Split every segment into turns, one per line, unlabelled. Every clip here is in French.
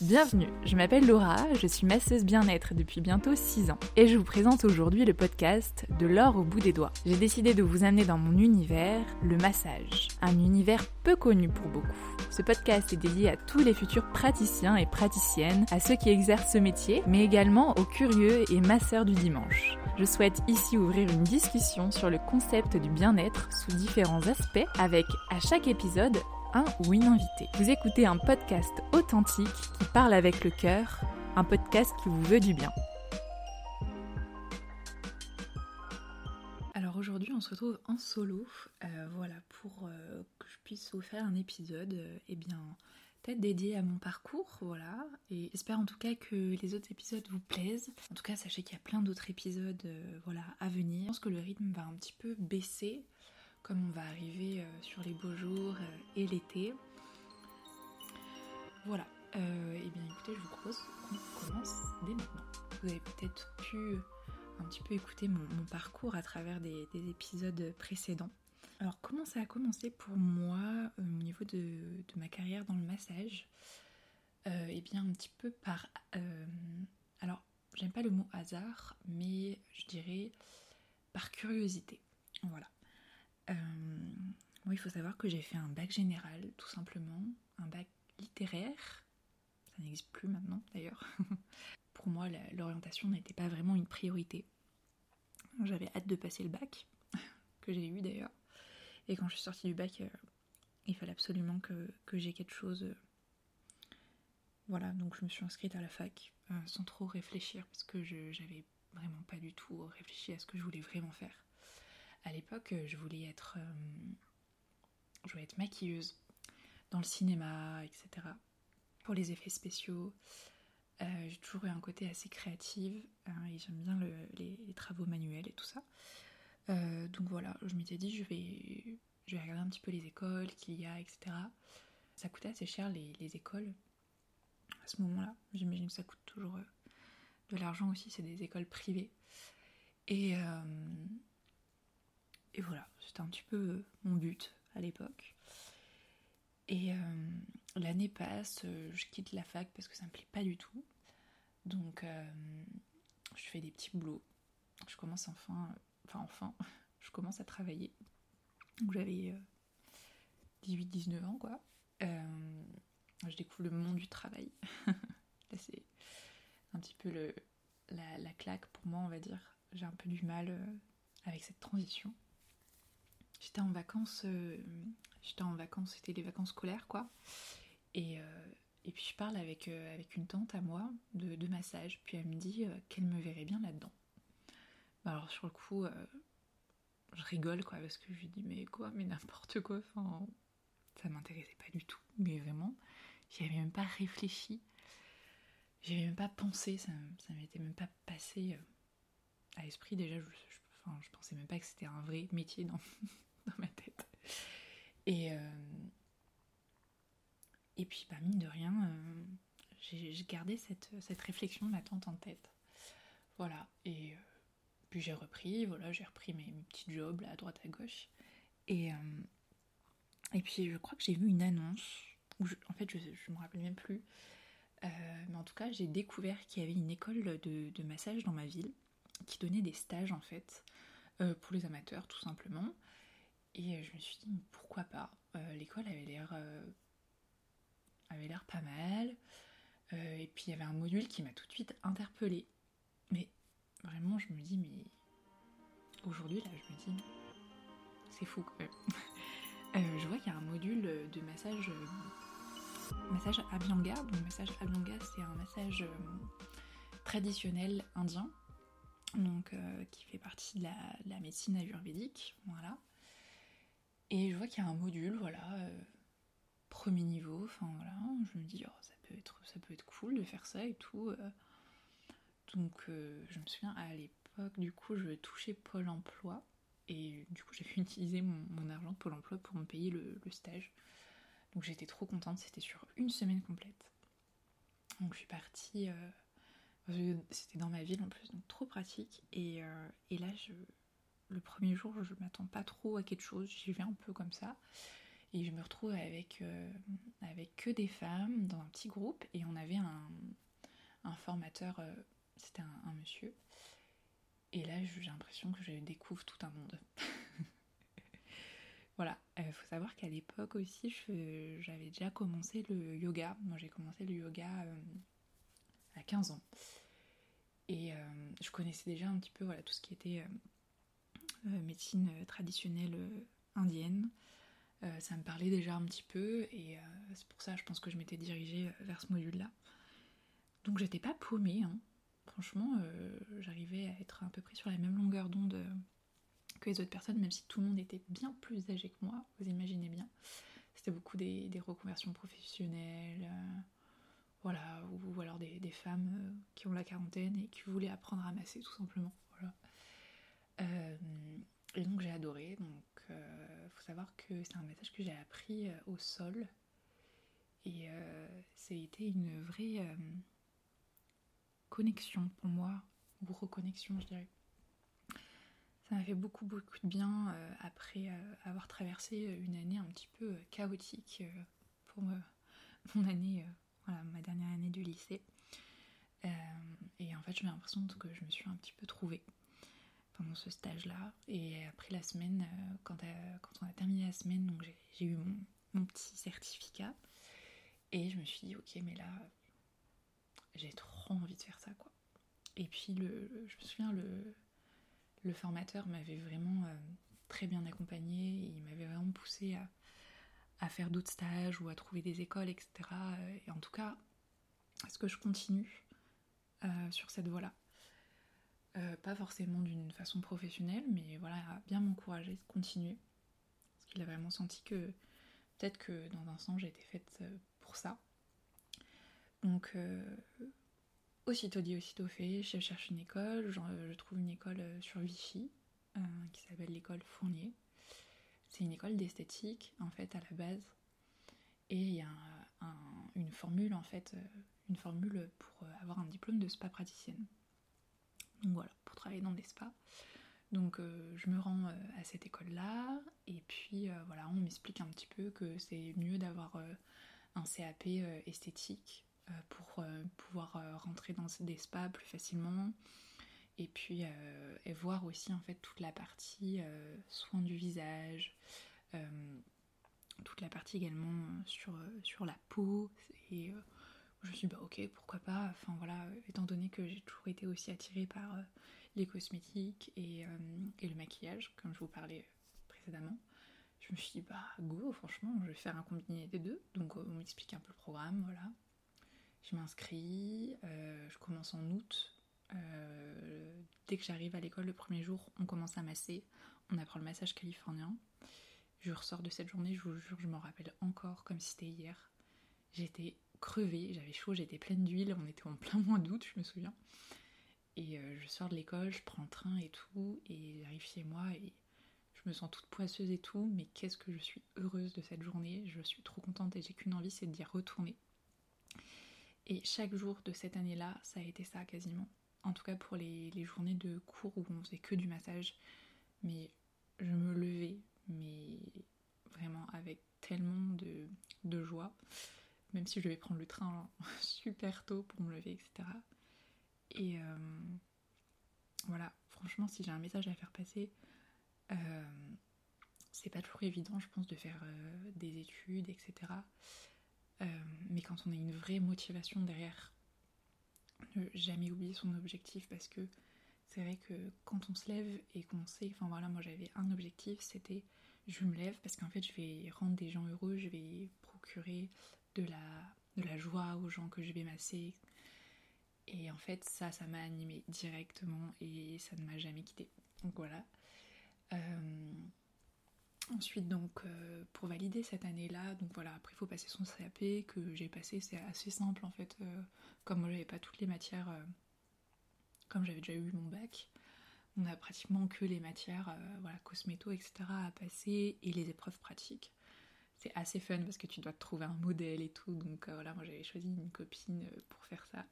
Bienvenue, je m'appelle Laura, je suis masseuse bien-être depuis bientôt 6 ans et je vous présente aujourd'hui le podcast De l'or au bout des doigts. J'ai décidé de vous amener dans mon univers, le massage, un univers peu connu pour beaucoup. Ce podcast est dédié à tous les futurs praticiens et praticiennes, à ceux qui exercent ce métier, mais également aux curieux et masseurs du dimanche. Je souhaite ici ouvrir une discussion sur le concept du bien-être sous différents aspects avec à chaque épisode un ou une invitée. Vous écoutez un podcast authentique qui parle avec le cœur, un podcast qui vous veut du bien. Alors aujourd'hui on se retrouve en solo, euh, voilà, pour euh, que je puisse vous faire un épisode, euh, eh bien, peut-être dédié à mon parcours, voilà, et j'espère en tout cas que les autres épisodes vous plaisent. En tout cas, sachez qu'il y a plein d'autres épisodes, voilà, à venir. Je pense que le rythme va un petit peu baisser comme on va arriver euh, sur les beaux jours euh, et l'été. Voilà. Euh, et bien écoutez, je vous propose qu'on commence dès maintenant. Vous avez peut-être pu un petit peu écouter mon, parcours à travers des, épisodes précédents. Alors comment ça a commencé pour moi au niveau de, ma carrière dans le massage? Eh bien un petit peu par... alors j'aime pas le mot hasard, mais je dirais par curiosité. Voilà. Euh, il faut savoir que j'ai fait un bac général, tout simplement, un bac littéraire. Ça n'existe plus maintenant, d'ailleurs. Pour moi, l'orientation n'était pas vraiment une priorité. J'avais hâte de passer le bac, que j'ai eu d'ailleurs. Et quand je suis sortie du bac, euh, il fallait absolument que, j'ai quelque chose. Euh, voilà, donc je me suis inscrite à la fac sans trop réfléchir parce que j'avais vraiment pas du tout réfléchi à ce que je voulais vraiment faire à l'époque, je voulais être, euh, je voulais être maquilleuse dans le cinéma, etc. Pour les effets spéciaux, euh, j'ai toujours eu un côté assez créatif hein, et j'aime bien les, travaux manuels et tout ça. Euh, donc voilà, je m'étais dit je vais, je vais regarder un petit peu les écoles qu'il y a, etc. Ça coûtait assez cher les écoles à ce moment-là. J'imagine que ça coûte toujours de l'argent aussi, c'est des écoles privées. Et, et voilà, c'était un petit peu euh, mon but à l'époque. Et euh, l'année passe, euh, je quitte la fac parce que ça me plaît pas du tout. Donc je fais des petits boulots. Je commence enfin, enfin enfin, je commence à travailler. Donc j'avais 18-19 ans quoi. je découvre le monde du travail. Là c'est un petit peu la, claque pour moi on va dire. J'ai un peu du mal avec cette transition. J'étais en vacances, euh, j'étais en vacances, c'était les vacances scolaires quoi. Et, euh, et puis je parle avec, euh, avec une tante à moi de, massage, puis elle me dit qu'elle me verrait bien là-dedans. Bah, alors sur le coup, je rigole quoi, parce que je lui dis mais quoi, mais n'importe quoi, enfin, ça m'intéressait pas du tout, mais vraiment, j'y avais même pas réfléchi, j'y avais même pas pensé, ça, ça m'était même pas passé à l'esprit. Déjà, je, je, je pensais même pas que c'était un vrai métier dans, ma tête. Et, euh, et puis, bah, mine de rien, euh, j'ai gardé cette, cette, réflexion de en tête. Voilà. Et euh, puis j'ai repris, voilà, j'ai repris mes, petits jobs là, à droite à gauche. Et, et puis je crois que j'ai vu une annonce, où en fait je, je me rappelle même plus, mais en tout cas j'ai découvert qu'il y avait une école de, de, massage dans ma ville qui donnait des stages en fait pour les amateurs tout simplement. Et euh, je me suis dit, pourquoi pas? Euh, L'école avait l'air euh, avait l'air pas mal. et puis il y avait un module qui m'a tout de suite interpellée. Mais vraiment, je me dis, mais aujourd'hui, là, je me dis, c'est fou quand même. je vois qu'il y a un module de massage, massage Abhyanga. Donc, massage Abhyanga, c'est un massage traditionnel indien, donc qui fait partie de la, de la médecine ayurvédique. Voilà. Et je vois qu'il y a un module, voilà, euh, premier niveau, enfin voilà, je me dis, oh, ça, peut être, ça peut être cool de faire ça et tout. Euh. Donc euh, je me souviens à l'époque, du coup, je touchais Pôle emploi. Et du coup, j'ai pu utiliser mon, argent de Pôle emploi pour me payer le, stage. Donc j'étais trop contente, c'était sur une semaine complète. Donc je suis partie, c'était dans ma ville en plus, donc trop pratique. Et, et là, je, le premier jour, je m'attends pas trop à quelque chose, j'y vais un peu comme ça. Et je me retrouve avec, avec que des femmes dans un petit groupe et on avait un, un formateur, c'était un, monsieur. Et là, j'ai l'impression que je découvre tout un monde. voilà, il faut savoir qu'à l'époque aussi, j'avais déjà commencé le yoga. Moi, j'ai commencé le yoga à 15 ans. Et je connaissais déjà un petit peu voilà, tout ce qui était euh, médecine euh, traditionnelle euh, indienne. ça me parlait déjà un petit peu et c'est pour ça je pense que je m'étais dirigée vers ce module-là. Donc j'étais pas paumée, hein. franchement j'arrivais à être à peu près sur la même longueur d'onde que les autres personnes, même si tout le monde était bien plus âgé que moi, vous imaginez bien. C'était beaucoup des, reconversions professionnelles, voilà, ou, alors des, femmes qui ont la quarantaine et qui voulaient apprendre à masser tout simplement. Euh, et donc j'ai adoré. Donc euh, faut savoir que c'est un massage que j'ai appris euh, au sol. Et été une vraie connexion pour moi, ou reconnexion je dirais. Ça m'a fait beaucoup beaucoup de bien après avoir traversé une année un petit peu chaotique pour mon année, voilà, ma dernière année du lycée. et en fait j'ai l'impression que je me suis un petit peu trouvée pendant ce stage-là. Et après la semaine, euh, quand, euh, quand, on a terminé la semaine, donc j'ai eu mon, petit certificat. Et je me suis dit, ok, mais là, j'ai trop envie de faire ça, quoi. Et puis, le, je me souviens, le, le formateur m'avait vraiment euh, très bien accompagné. Il m'avait vraiment poussé à, à faire d'autres stages ou à trouver des écoles, etc. Et en tout cas, est-ce que je continue sur cette voie-là euh, pas forcément d'une façon professionnelle, mais voilà, a bien m'encourager de continuer. Parce qu'il a vraiment senti que peut-être que dans un sens j'étais faite euh, pour ça. Donc, euh, aussitôt dit, aussitôt fait, je cherche une école, je, trouve une école sur Vichy, qui s'appelle l'école Fournier. C'est une école d'esthétique, en fait, à la base. Et il y a une formule, en fait, une formule pour avoir un diplôme de spa praticienne. Donc voilà, pour travailler dans des spas. Donc euh, je me rends euh, à cette école-là. Et puis euh, voilà, on m'explique un petit peu que c'est mieux d'avoir un CAP esthétique pour pouvoir rentrer dans des spas plus facilement. Et puis voir aussi en fait toute la partie soins du visage, toute la partie également sur, sur la peau. Et je me suis dit, bah ok, pourquoi pas. Enfin voilà, étant donné que j'ai toujours été aussi attirée par euh, les cosmétiques euh, et, le maquillage, comme je vous parlais précédemment, je me suis dit, bah go, franchement, je vais faire un combiné des deux. Donc on m'explique un peu le programme, voilà. Je m'inscris, euh, je commence en août. dès que j'arrive à l'école le premier jour, on commence à masser. On apprend le massage californien. Je ressors de cette journée, je vous jure, je m'en rappelle encore comme si c'était hier. J'étais crevée, j'avais chaud, j'étais pleine d'huile, on était en plein mois d'août, je me souviens. Et euh, je sors de l'école, je prends le train et tout, et j'arrive chez moi et je me sens toute poisseuse et tout, mais qu'est-ce que je suis heureuse de cette journée, je suis trop contente et j'ai qu'une envie, c'est d'y retourner. Et chaque jour de cette année-là, ça a été ça quasiment. En tout cas pour les, journées de cours où on faisait que du massage, mais je me levais, mais vraiment avec tellement de, de joie même si je devais prendre le train super tôt pour me lever, etc. Et euh, voilà, franchement, si j'ai un message à faire passer, euh, c'est pas toujours évident, je pense, de faire euh, des études, etc. mais quand on a une vraie motivation derrière, ne jamais oublier son objectif parce que c'est vrai que quand on se lève et qu'on sait, enfin voilà, moi j'avais un objectif, c'était je me lève parce qu'en fait je vais rendre des gens heureux, je vais procurer de la, joie aux gens que je vais masser. Et en fait, ça, ça m'a animé directement et ça ne m'a jamais quitté. Donc voilà. Euh, ensuite, donc, euh, pour valider cette année-là, donc voilà, après il faut passer son CAP que j'ai passé, c'est assez simple en fait. Euh, comme moi j'avais pas toutes les matières, comme j'avais déjà eu mon bac, on a pratiquement que les matières, voilà, cosméto, etc. à passer et les épreuves pratiques c'est assez fun parce que tu dois trouver un modèle et tout. Donc euh, voilà, moi j'avais choisi une copine euh, pour faire ça.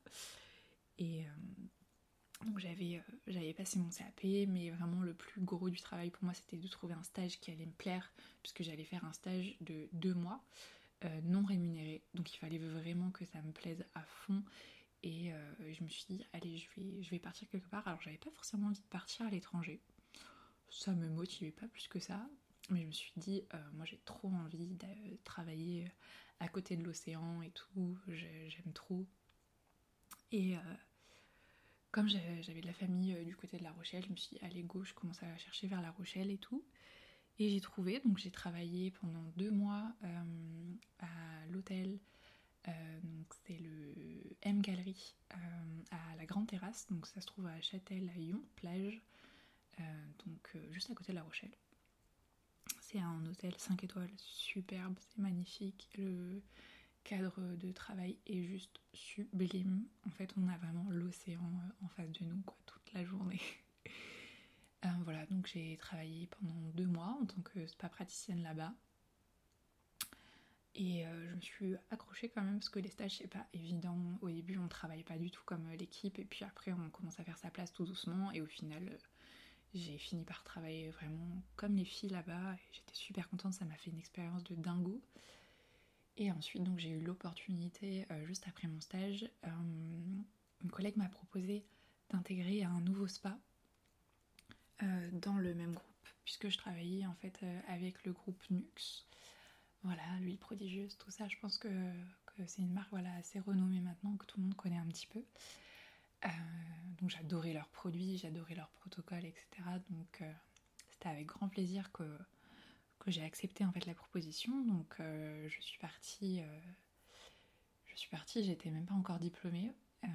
Et, euh, Donc j'avais j'avais passé mon CAP, mais vraiment le plus gros du travail pour moi c'était de trouver un stage qui allait me plaire, puisque j'allais faire un stage de deux mois non rémunéré. Donc il fallait vraiment que ça me plaise à fond. Et je me suis dit, allez, je vais, je vais partir quelque part. Alors j'avais pas forcément envie de partir à l'étranger. Ça me motivait pas plus que ça. Mais je me suis dit, moi j'ai trop envie de travailler à côté de l'océan et tout. J'aime trop. Et comme j'avais de la famille euh, du côté de La Rochelle, je me suis dit, allez, go, je commence à chercher vers La Rochelle et tout. Et j'ai trouvé, donc j'ai travaillé pendant deux mois euh, à l'hôtel, euh, donc c'est le M Gallery à la Grande Terrasse, donc ça se trouve à Châtel, à Lyon, plage, donc juste à côté de La Rochelle. Un hôtel 5 étoiles, superbe, c'est magnifique. Le, cadre de travail est juste sublime. En fait, on a vraiment l'océan euh, en face de nous quoi, toute la journée. Euh, voilà, donc j'ai travaillé pendant deux mois en tant que spa praticienne là-bas. Et euh, je me suis accrochée quand même parce que les stages c'est pas évident. Au début on travaille pas du tout comme l'équipe et puis après on commence à faire sa place tout doucement et au final j'ai fini par travailler vraiment comme les filles là-bas et j'étais super contente, ça m'a fait une expérience de dingo. Et ensuite, donc j'ai eu l'opportunité, euh, juste après mon stage, euh, une collègue m'a proposé d'intégrer un nouveau spa euh, dans le même groupe, puisque je travaillais en fait avec le groupe Nux. Voilà, l'huile prodigieuse, tout ça, je pense que, c'est une marque voilà, assez renommée maintenant, que tout le monde connaît un petit peu. Donc j'adorais leurs produits, j'adorais leurs protocoles, etc. Donc c'était avec grand plaisir que j'ai accepté en fait la proposition. Donc euh, je suis partie. Euh, je suis partie, j'étais même pas encore diplômée. Euh,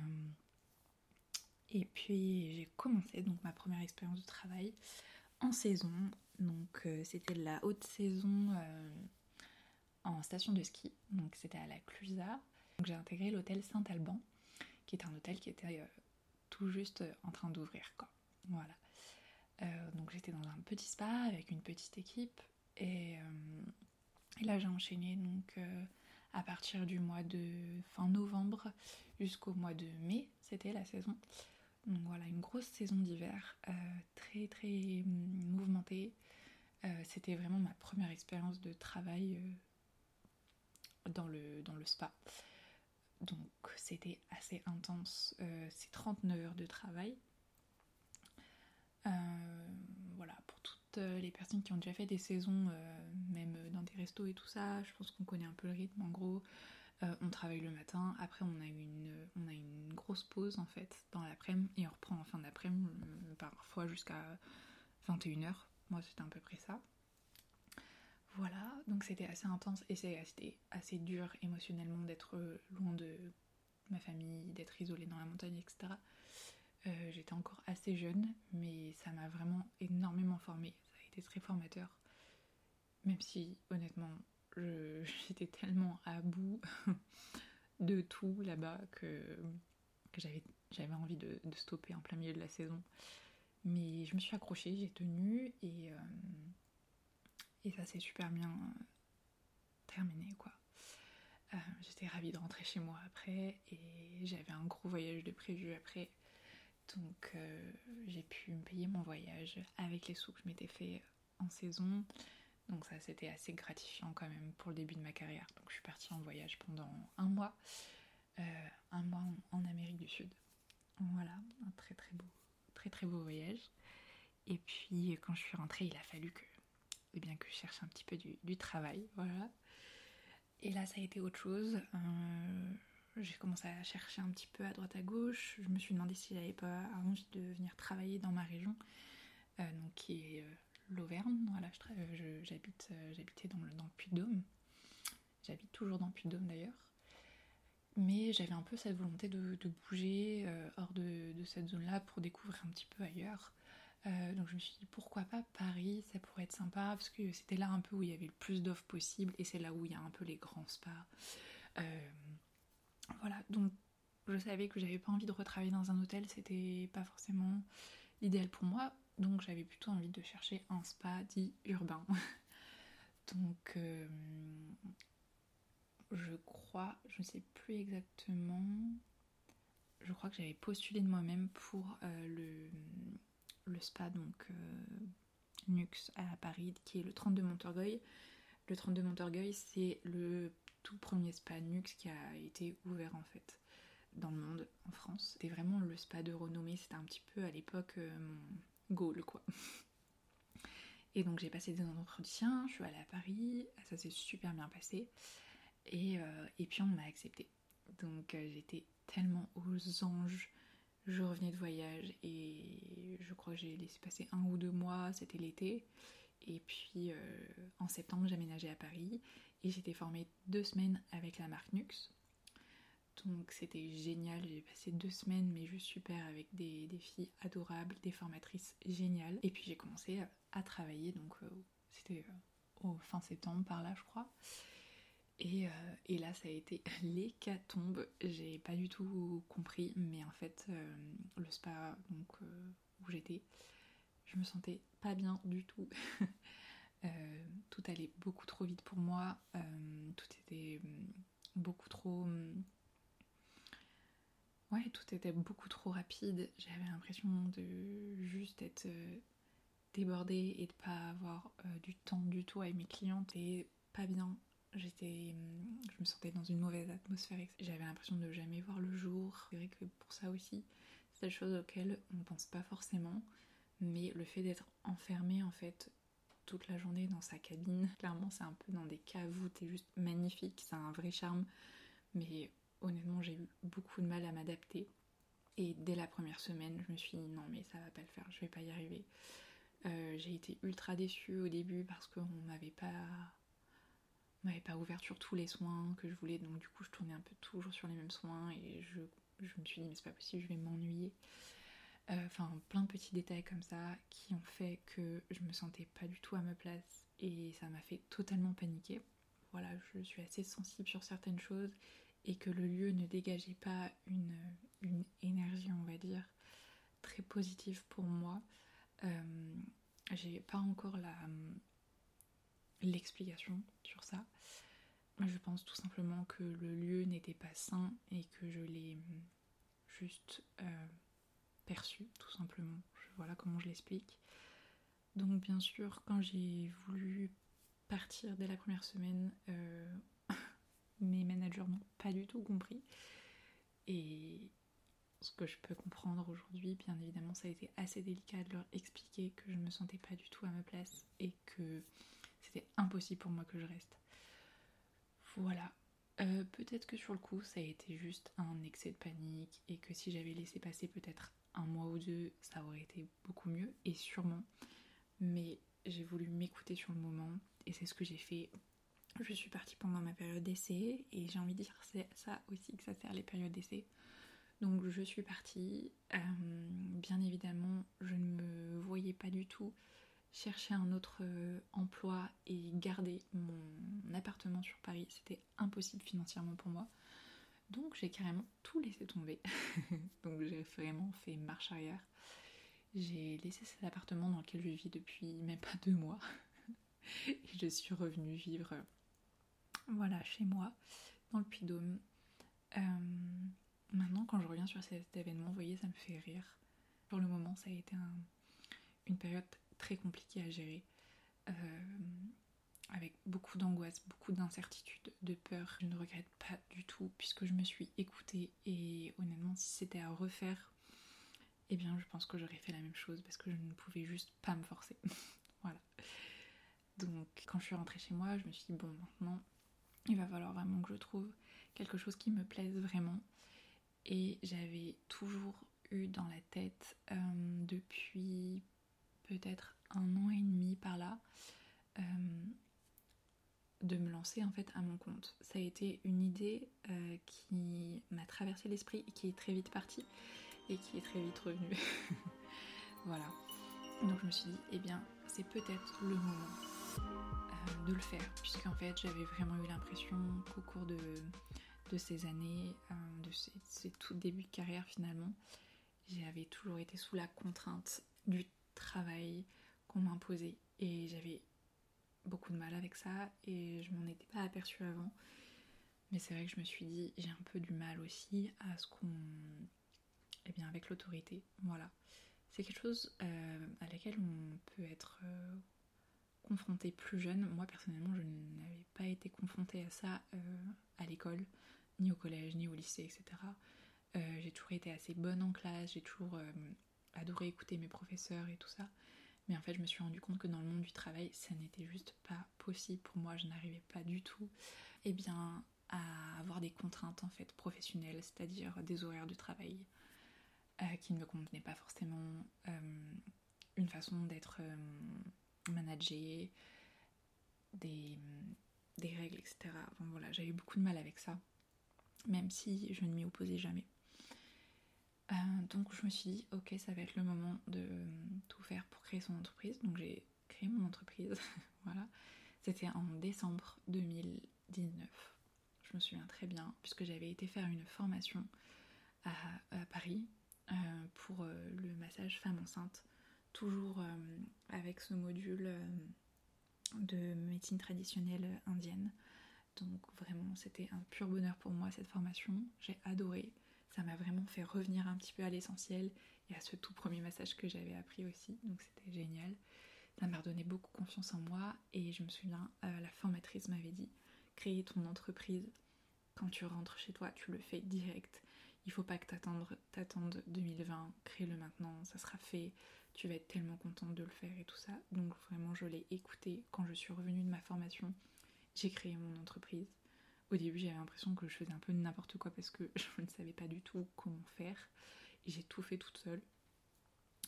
et puis j'ai commencé donc ma première expérience de travail en saison. Donc c'était la haute saison en station de ski. Donc c'était à la Clusa. Donc j'ai intégré l'hôtel Saint-Alban, qui est un hôtel qui était juste en train d'ouvrir quoi. Voilà. donc j'étais dans un petit spa avec une petite équipe euh, et, là j'ai enchaîné donc euh, à partir du mois de fin novembre jusqu'au mois de mai, c'était la saison. Donc voilà, une grosse saison d'hiver, euh, très très mouvementée. c'était vraiment ma première expérience de travail dans, le, dans le spa. Donc c'était assez intense. c'est 39 heures de travail. voilà, pour tout euh, les personnes qui ont déjà fait des saisons, euh, même dans des restos et tout ça, je pense qu'on connaît un peu le rythme. En gros, euh, on travaille le matin, après on a une, une grosse pause en fait dans l'après-midi et on reprend en fin d'après-midi, parfois jusqu'à 21h. Moi c'était à peu près ça. Voilà, donc c'était assez intense et c'était assez dur émotionnellement d'être loin de ma famille, d'être isolée dans la montagne, etc. Euh, j'étais encore assez jeune, mais ça m'a vraiment énormément formée. Ça a été très formateur. Même si, honnêtement, j'étais tellement à bout de tout là-bas que, j'avais envie de, stopper en plein milieu de la saison. Mais je me suis accrochée, j'ai tenu et, euh, et ça s'est super bien terminé quoi. Euh, j'étais ravie de rentrer chez moi après et j'avais un gros voyage de prévu après donc euh, j'ai pu me payer mon voyage avec les sous que je m'étais fait en saison. Donc ça c'était assez gratifiant quand même pour le début de ma carrière. Donc je suis partie en voyage pendant un mois. Euh, un mois en, Amérique du Sud. Voilà, un très très beau, très très beau voyage. Et puis quand je suis rentrée, il a fallu que, eh bien, que je cherche un petit peu du, travail. Voilà. Et là ça a été autre chose. Euh, j'ai commencé à chercher un petit peu à droite à gauche. Je me suis demandé si j'avais pas envie de venir travailler dans ma région, euh, donc qui est euh, l'Auvergne. Voilà, j'habite, j'habitais dans le, dans le Puy-de-Dôme. J'habite toujours dans le Puy-de-Dôme d'ailleurs. Mais j'avais un peu cette volonté de, bouger hors de cette zone-là pour découvrir un petit peu ailleurs. Donc je me suis dit pourquoi pas Paris, ça pourrait être sympa parce que c'était là un peu où il y avait le plus d'offres possibles et c'est là où il y a un peu les grands spas. Voilà, donc je savais que j'avais pas envie de retravailler dans un hôtel, c'était pas forcément l'idéal pour moi, donc j'avais plutôt envie de chercher un spa dit urbain. donc euh, je crois, je ne sais plus exactement, je crois que j'avais postulé de moi-même pour le, le spa donc Nux à Paris, qui est le 32 Montorgueil. Le 32 Montorgueil, c'est le tout premier spa Nux qui a été ouvert en fait dans le monde, en France. C'était vraiment le spa de renommée, c'était un petit peu à l'époque mon goal quoi. Et donc j'ai passé des entretiens, je suis allée à Paris, ça s'est super bien passé. Et, euh, et puis on m'a accepté. Donc euh, j'étais tellement aux anges. Je revenais de voyage et je crois que j'ai laissé passer un ou deux mois, c'était l'été. Et puis euh, en septembre, aménagé à Paris et j'étais formée deux semaines avec la marque Nux. Donc c'était génial, j'ai passé deux semaines mais juste super avec des, filles adorables, des formatrices géniales. Et puis j'ai commencé à, travailler, donc euh, c'était euh, au fin septembre par là je crois. Et, euh, et là ça a été l'hécatombe, j'ai pas du tout compris, mais en fait le spa donc, où j'étais, je me sentais pas bien du tout. tout allait beaucoup trop vite pour moi, tout était hum, beaucoup trop hum, ouais, tout était beaucoup trop rapide. J'avais l'impression de juste être euh, débordée et de pas avoir euh, du temps du tout avec mes clientes et pas bien. J'étais, je me sentais dans une mauvaise atmosphère. J'avais l'impression de jamais voir le jour. C'est vrai que pour ça aussi, c'est des choses auxquelles on ne pense pas forcément. Mais le fait d'être enfermé en fait toute la journée dans sa cabine, clairement c'est un peu dans des caves t'es juste magnifique, c'est un vrai charme. Mais honnêtement, j'ai eu beaucoup de mal à m'adapter. Et dès la première semaine, je me suis dit non, mais ça va pas le faire, je vais pas y arriver. Euh, j'ai été ultra déçue au début parce qu'on m'avait pas m'avait pas ouvert sur tous les soins que je voulais, donc du coup je tournais un peu toujours sur les mêmes soins et je, me suis dit mais c'est pas possible, je vais m'ennuyer. Euh, enfin plein de petits détails comme ça qui ont fait que je me sentais pas du tout à ma place et ça m'a fait totalement paniquer. Voilà, je suis assez sensible sur certaines choses et que le lieu ne dégageait pas une, énergie, on va dire, très positive pour moi. Euh, j'ai pas encore la l'explication sur ça. Je pense tout simplement que le lieu n'était pas sain et que je l'ai juste euh, perçu, tout simplement. voilà comment je l'explique. Donc bien sûr, quand j'ai voulu partir dès la première semaine, euh, mes managers n'ont pas du tout compris. Et ce que je peux comprendre aujourd'hui, bien évidemment, ça a été assez délicat de leur expliquer que je ne me sentais pas du tout à ma place et que c'était impossible pour moi que je reste. Voilà. Euh, peut-être que sur le coup, ça a été juste un excès de panique et que si j'avais laissé passer peut-être un mois ou deux, ça aurait été beaucoup mieux et sûrement. Mais j'ai voulu m'écouter sur le moment et c'est ce que j'ai fait je suis partie pendant ma période d'essai et j'ai envie de dire c'est ça aussi que ça sert les périodes d'essai. Donc je suis partie. Euh, bien évidemment, je ne me voyais pas du tout chercher un autre euh, emploi et garder mon appartement sur Paris. C'était impossible financièrement pour moi. Donc j'ai carrément tout laissé tomber. Donc j'ai vraiment fait marche arrière. J'ai laissé cet appartement dans lequel je vis depuis même pas deux mois. et je suis revenue vivre voilà, chez moi, dans le Puy-Dôme. Euh, maintenant, quand je reviens sur cet événement, vous voyez, ça me fait rire. Pour le moment, ça a été une période très compliquée à gérer. Euh, avec beaucoup d'angoisse, beaucoup d'incertitude, de peur. Je ne regrette pas du tout puisque je me suis écoutée et honnêtement si c'était à refaire, eh bien je pense que j'aurais fait la même chose parce que je ne pouvais juste pas me forcer. voilà. Donc quand je suis rentrée chez moi, je me suis dit bon maintenant il va falloir vraiment que je trouve quelque chose qui me plaise vraiment. Et j'avais toujours eu dans la tête euh, depuis peut-être un an et demi par là euh, de me lancer en fait à mon compte. Ça a été une idée euh, qui m'a traversé l'esprit et qui est très vite partie et qui est très vite revenue. voilà. Donc je me suis dit, eh bien, c'est peut-être le moment de le faire, puisqu'en fait j'avais vraiment eu l'impression qu'au cours de, ces années, euh, de ces, tout débuts de carrière finalement, j'avais toujours été sous la contrainte du travail qu'on m'imposait et j'avais beaucoup de mal avec ça et je m'en étais pas aperçue avant. Mais c'est vrai que je me suis dit, j'ai un peu du mal aussi à ce qu'on eh bien avec l'autorité. Voilà. C'est quelque chose à laquelle on peut être confrontée plus jeune. Moi personnellement, je n'avais pas été confrontée à ça à l'école, ni au collège, ni au lycée, etc. j'ai toujours été assez bonne en classe, j'ai toujours adoré écouter mes professeurs et tout ça. Mais en fait, je me suis rendu compte que dans le monde du travail, ça n'était juste pas possible pour moi. Je n'arrivais pas du tout eh bien, à avoir des contraintes en fait professionnelles, c'est-à-dire des horaires de travail euh, qui ne me convenaient pas forcément, euh, une façon d'être euh, managée, des, règles, etc. Voilà, j'avais beaucoup de mal avec ça, même si je ne m'y opposais jamais. Euh, donc je me suis dit, ok, ça va être le moment de euh, tout faire pour créer son entreprise. Donc j'ai créé mon entreprise, voilà. C'était en décembre 2019. Je me souviens très bien, puisque j'avais été faire une formation à, Paris euh, pour le massage femme enceinte, toujours avec ce module de médecine traditionnelle indienne. Donc vraiment, c'était un pur bonheur pour moi cette formation. J'ai adoré ça m'a vraiment fait revenir un petit peu à l'essentiel et à ce tout premier massage que j'avais appris aussi, donc c'était génial. Ça m'a redonné beaucoup confiance en moi et je me souviens, euh, la formatrice m'avait dit créer ton entreprise, quand tu rentres chez toi, tu le fais direct. Il faut pas que t'attendes 2020, crée-le maintenant, ça sera fait, tu vas être tellement contente de le faire et tout ça. Donc vraiment je l'ai écouté quand je suis revenue de ma formation, j'ai créé mon entreprise. Au début, j'avais l'impression que je faisais un peu n'importe quoi parce que je ne savais pas du tout comment faire. Et j'ai tout fait toute seule.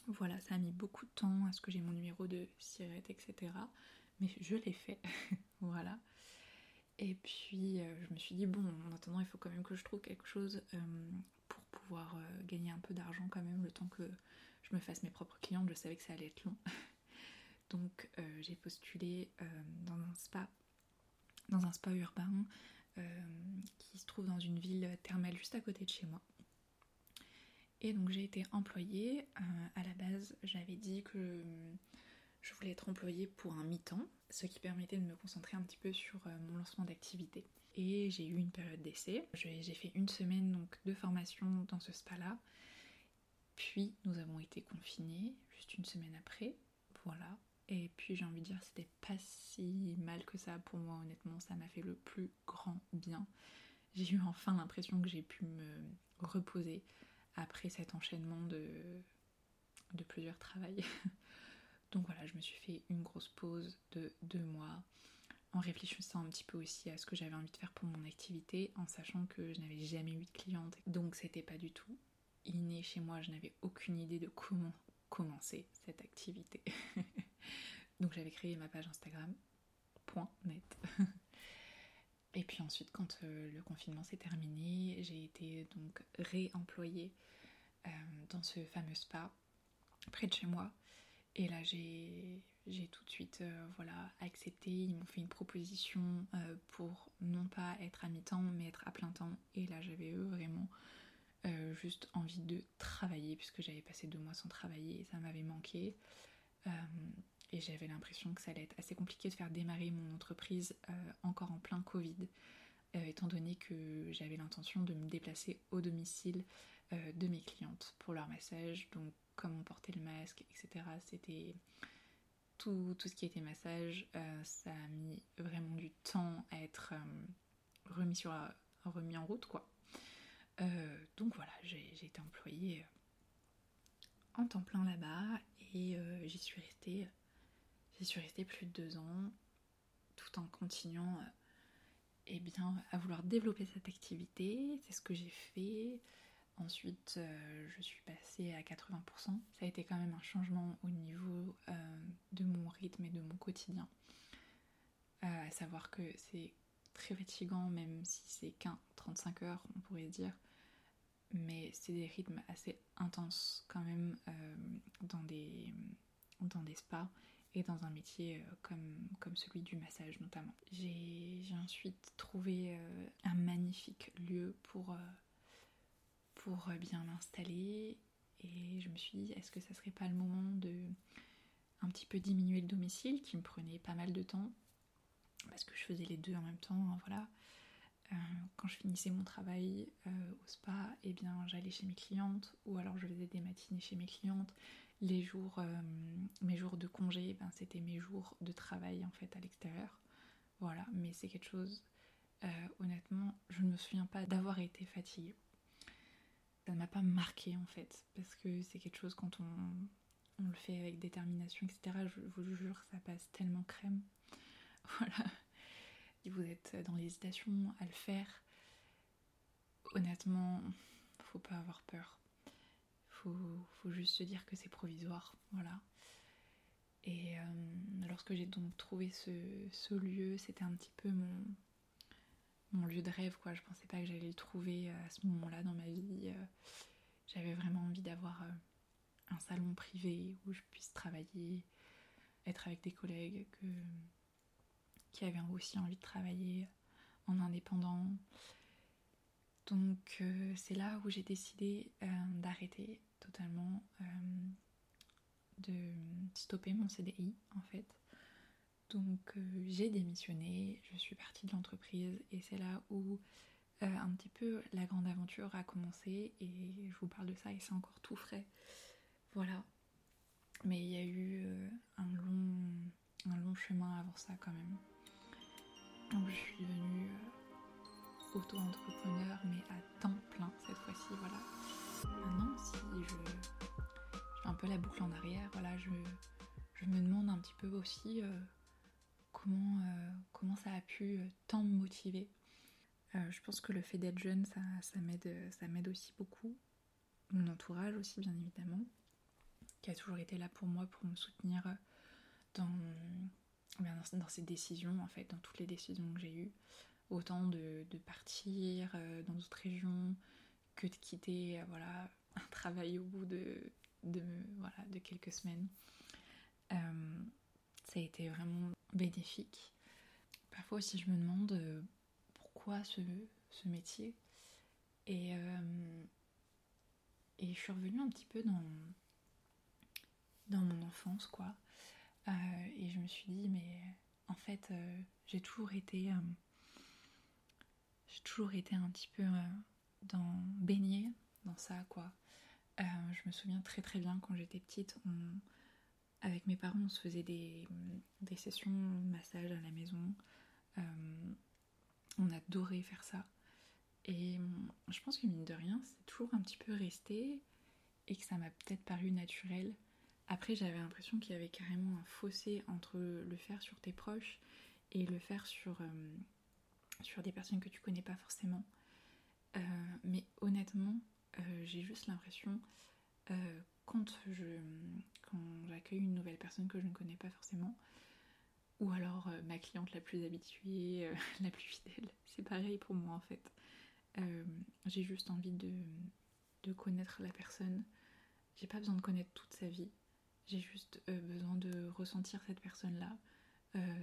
Voilà, ça a mis beaucoup de temps à ce que j'ai mon numéro de sirette, etc. Mais je l'ai fait. voilà. Et puis, euh, je me suis dit, bon, en attendant, il faut quand même que je trouve quelque chose euh, pour pouvoir euh, gagner un peu d'argent quand même, le temps que je me fasse mes propres clientes. Je savais que ça allait être long. Donc, j'ai postulé dans un spa, dans un spa urbain qui se trouve dans une ville thermale juste à côté de chez moi. Et donc j'ai été employée. Euh, à la base, j'avais dit que je voulais être employée pour un mi-temps, ce qui permettait de me concentrer un petit peu sur euh, mon lancement d'activité. Et j'ai eu une période d'essai. J'ai fait une semaine donc de formation dans ce spa-là. Puis nous avons été confinés juste une semaine après. Voilà. Et puis j'ai envie de dire c'était pas si mal que ça pour moi honnêtement, ça m'a fait le plus grand bien. J'ai eu enfin l'impression que j'ai pu me reposer après cet enchaînement de, de plusieurs travails. Donc voilà, je me suis fait une grosse pause de deux mois en réfléchissant un petit peu aussi à ce que j'avais envie de faire pour mon activité, en sachant que je n'avais jamais eu de cliente. Donc c'était pas du tout inné chez moi, je n'avais aucune idée de comment commencer cette activité. Donc j'avais créé ma page Instagram, net. Et puis ensuite, quand euh, le confinement s'est terminé, j'ai été donc réemployée euh, dans ce fameux spa près de chez moi. Et là, j'ai tout de suite euh, voilà, accepté. Ils m'ont fait une proposition pour non pas être à mi-temps, mais être à plein temps. Et là, j'avais vraiment juste envie de travailler, puisque j'avais passé deux mois sans travailler et ça m'avait manqué et j'avais l'impression que ça allait être assez compliqué de faire démarrer mon entreprise euh, encore en plein Covid, euh, étant donné que j'avais l'intention de me déplacer au domicile euh, de mes clientes pour leur massage, donc comment porter le masque, etc. C'était tout, tout, ce qui était massage, ça a mis vraiment du temps à être remis, sur, remis en route, quoi. donc voilà, j'ai été employée en temps plein là-bas et j'y suis restée J'y suis restée plus de deux ans, tout en continuant euh, eh bien, à vouloir développer cette activité. C'est ce que j'ai fait. Ensuite, euh, je suis passée à 80%. Ça a été quand même un changement au niveau euh, de mon rythme et de mon quotidien. à savoir que c'est très fatigant, même si c'est qu'un 35 heures, on pourrait dire. Mais c'est des rythmes assez intenses quand même dans, des, dans des spas et dans un métier euh, comme, comme celui du massage notamment. J'ai ensuite trouvé euh, un magnifique lieu pour, euh, pour bien m'installer et je me suis dit est-ce que ça serait pas le moment de un petit peu diminuer le domicile qui me prenait pas mal de temps parce que je faisais les deux en même temps, hein, voilà. quand je finissais mon travail au spa, eh bien j'allais chez mes clientes ou alors je faisais des matinées chez mes clientes. Les jours, mes jours de congé, ben, c'était mes jours de travail en fait à l'extérieur. Voilà, mais c'est quelque chose, honnêtement, je ne me souviens pas d'avoir été fatiguée. Ça ne m'a pas marqué en fait, parce que c'est quelque chose quand on, on le fait avec détermination, etc. Je vous jure, ça passe tellement crème. Voilà. Si vous êtes dans l'hésitation à le faire, honnêtement, faut pas avoir peur. Faut, faut juste se dire que c'est provisoire. Voilà. Et euh, lorsque j'ai donc trouvé ce, lieu, c'était un petit peu mon, lieu de rêve, quoi. Je pensais pas que j'allais le trouver à ce moment-là dans ma vie. Euh, j'avais vraiment envie d'avoir euh, un salon privé où je puisse travailler, être avec des collègues qui avaient aussi envie de travailler en indépendant. Donc c'est là où j'ai décidé d'arrêter totalement de stopper mon CDI en fait. Donc euh, j'ai démissionné, je suis partie de l'entreprise et c'est là où euh, un petit peu la grande aventure a commencé et je vous parle de ça et c'est encore tout frais. Voilà. Mais il y a eu euh, un, long, un long chemin avant ça quand même. Donc je suis devenue auto-entrepreneur mais à temps plein cette fois-ci, voilà. Maintenant si je un peu la boucle en arrière. Voilà, je, me demande un petit peu aussi euh, comment, euh, comment ça a pu euh, tant me motiver. je pense que le fait d'être jeune, ça, ça m'aide aussi beaucoup. Mon entourage aussi, bien évidemment, qui a toujours été là pour moi, pour me soutenir dans, dans, dans ces décisions, en fait, dans toutes les décisions que j'ai eues. Autant de partir dans d'autres régions que de quitter voilà, un travail au bout de de, voilà, de quelques semaines. Euh, ça a été vraiment bénéfique. Parfois aussi je me demande euh, pourquoi ce, ce métier. Et, euh, et je suis revenue un petit peu dans, dans mon enfance, quoi. et je me suis dit, mais en fait, j'ai toujours été. j'ai toujours été un petit peu dans baignée dans ça, quoi. Euh, je me souviens très très bien quand j'étais petite, avec mes parents, on se faisait des, des sessions massage à la maison. Euh, on adorait faire ça. Et je pense que mine de rien, c'est toujours un petit peu resté et que ça m'a peut-être paru naturel. Après, j'avais l'impression qu'il y avait carrément un fossé entre le faire sur tes proches et le faire sur, euh, sur des personnes que tu connais pas forcément. Mais honnêtement, euh, j'ai juste l'impression, euh, quand quand j'accueille une nouvelle personne que je ne connais pas forcément, ou alors euh, ma cliente la plus habituée, la plus fidèle, c'est pareil pour moi en fait. j'ai juste envie de, de, connaître la personne. J'ai pas besoin de connaître toute sa vie. J'ai juste besoin de ressentir cette personne-là,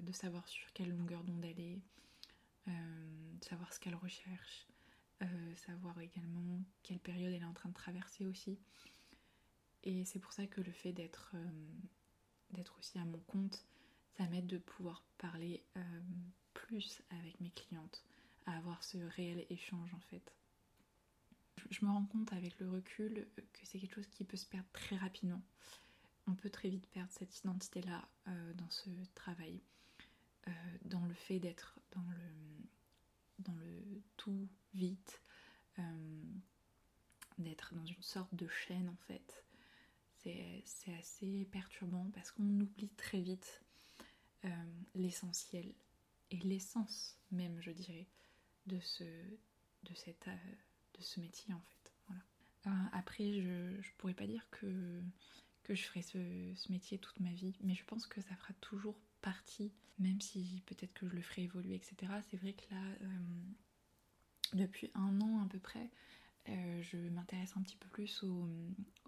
de savoir sur quelle longueur d'onde elle est, de savoir ce qu'elle recherche, euh, savoir également quelle période elle est en train de traverser aussi. Et c'est pour ça que le fait d'être euh, aussi à mon compte, ça m'aide de pouvoir parler euh, plus avec mes clientes, à avoir ce réel échange en fait. Je me rends compte avec le recul que c'est quelque chose qui peut se perdre très rapidement. On peut très vite perdre cette identité-là dans ce travail, dans le fait d'être dans le dans le tout vite, euh, d'être dans une sorte de chaîne en fait. C'est assez perturbant parce qu'on oublie très vite euh, l'essentiel et l'essence même, je dirais, de ce, de cette, euh, de ce métier en fait. Voilà. après, je, je pourrais pas dire que, je ferai ce métier toute ma vie, mais je pense que ça fera toujours partie, même si peut-être que je le ferai évoluer, etc. C'est vrai que là, euh, depuis un an à peu près, euh, je m'intéresse un petit peu plus au,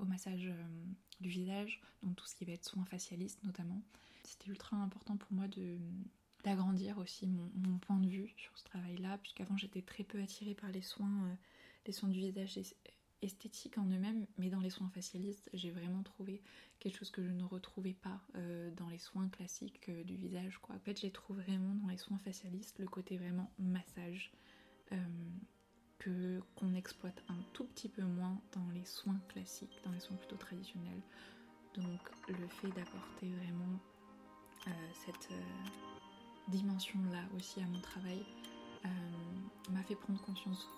massage euh, du visage, donc tout ce qui va être soins facialistes notamment. C'était ultra important pour moi de d'agrandir aussi mon, point de vue sur ce travail-là, puisqu'avant j'étais très peu attirée par les soins, les soins du visage esthétique en eux-mêmes, mais dans les soins facialistes, j'ai vraiment trouvé quelque chose que je ne retrouvais pas euh, dans les soins classiques euh, du visage. Quoi. En fait, j'ai trouvé vraiment dans les soins facialistes le côté vraiment massage, euh, que qu'on exploite un tout petit peu moins dans les soins classiques, dans les soins plutôt traditionnels. Donc le fait d'apporter vraiment cette dimension-là aussi à mon travail m'a fait prendre conscience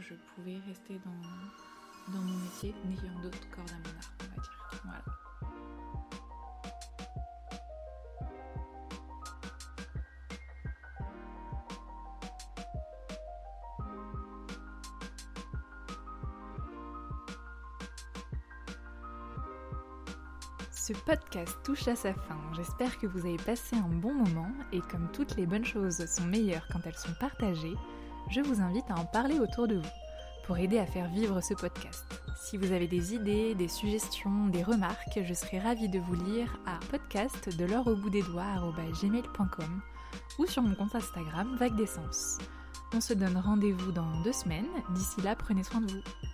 je pouvais rester dans, dans mon métier n'ayant d'autres cordes à mon arc, on va dire. Voilà. Ce podcast touche à sa fin. J'espère que vous avez passé un bon moment et comme toutes les bonnes choses sont meilleures quand elles sont partagées, je vous invite à en parler autour de vous pour aider à faire vivre ce podcast. Si vous avez des idées, des suggestions, des remarques, je serai ravie de vous lire à podcast de l'or au bout des doigts gmail.com ou sur mon compte Instagram Vague d'essence. On se donne rendez-vous dans deux semaines. D'ici là, prenez soin de vous.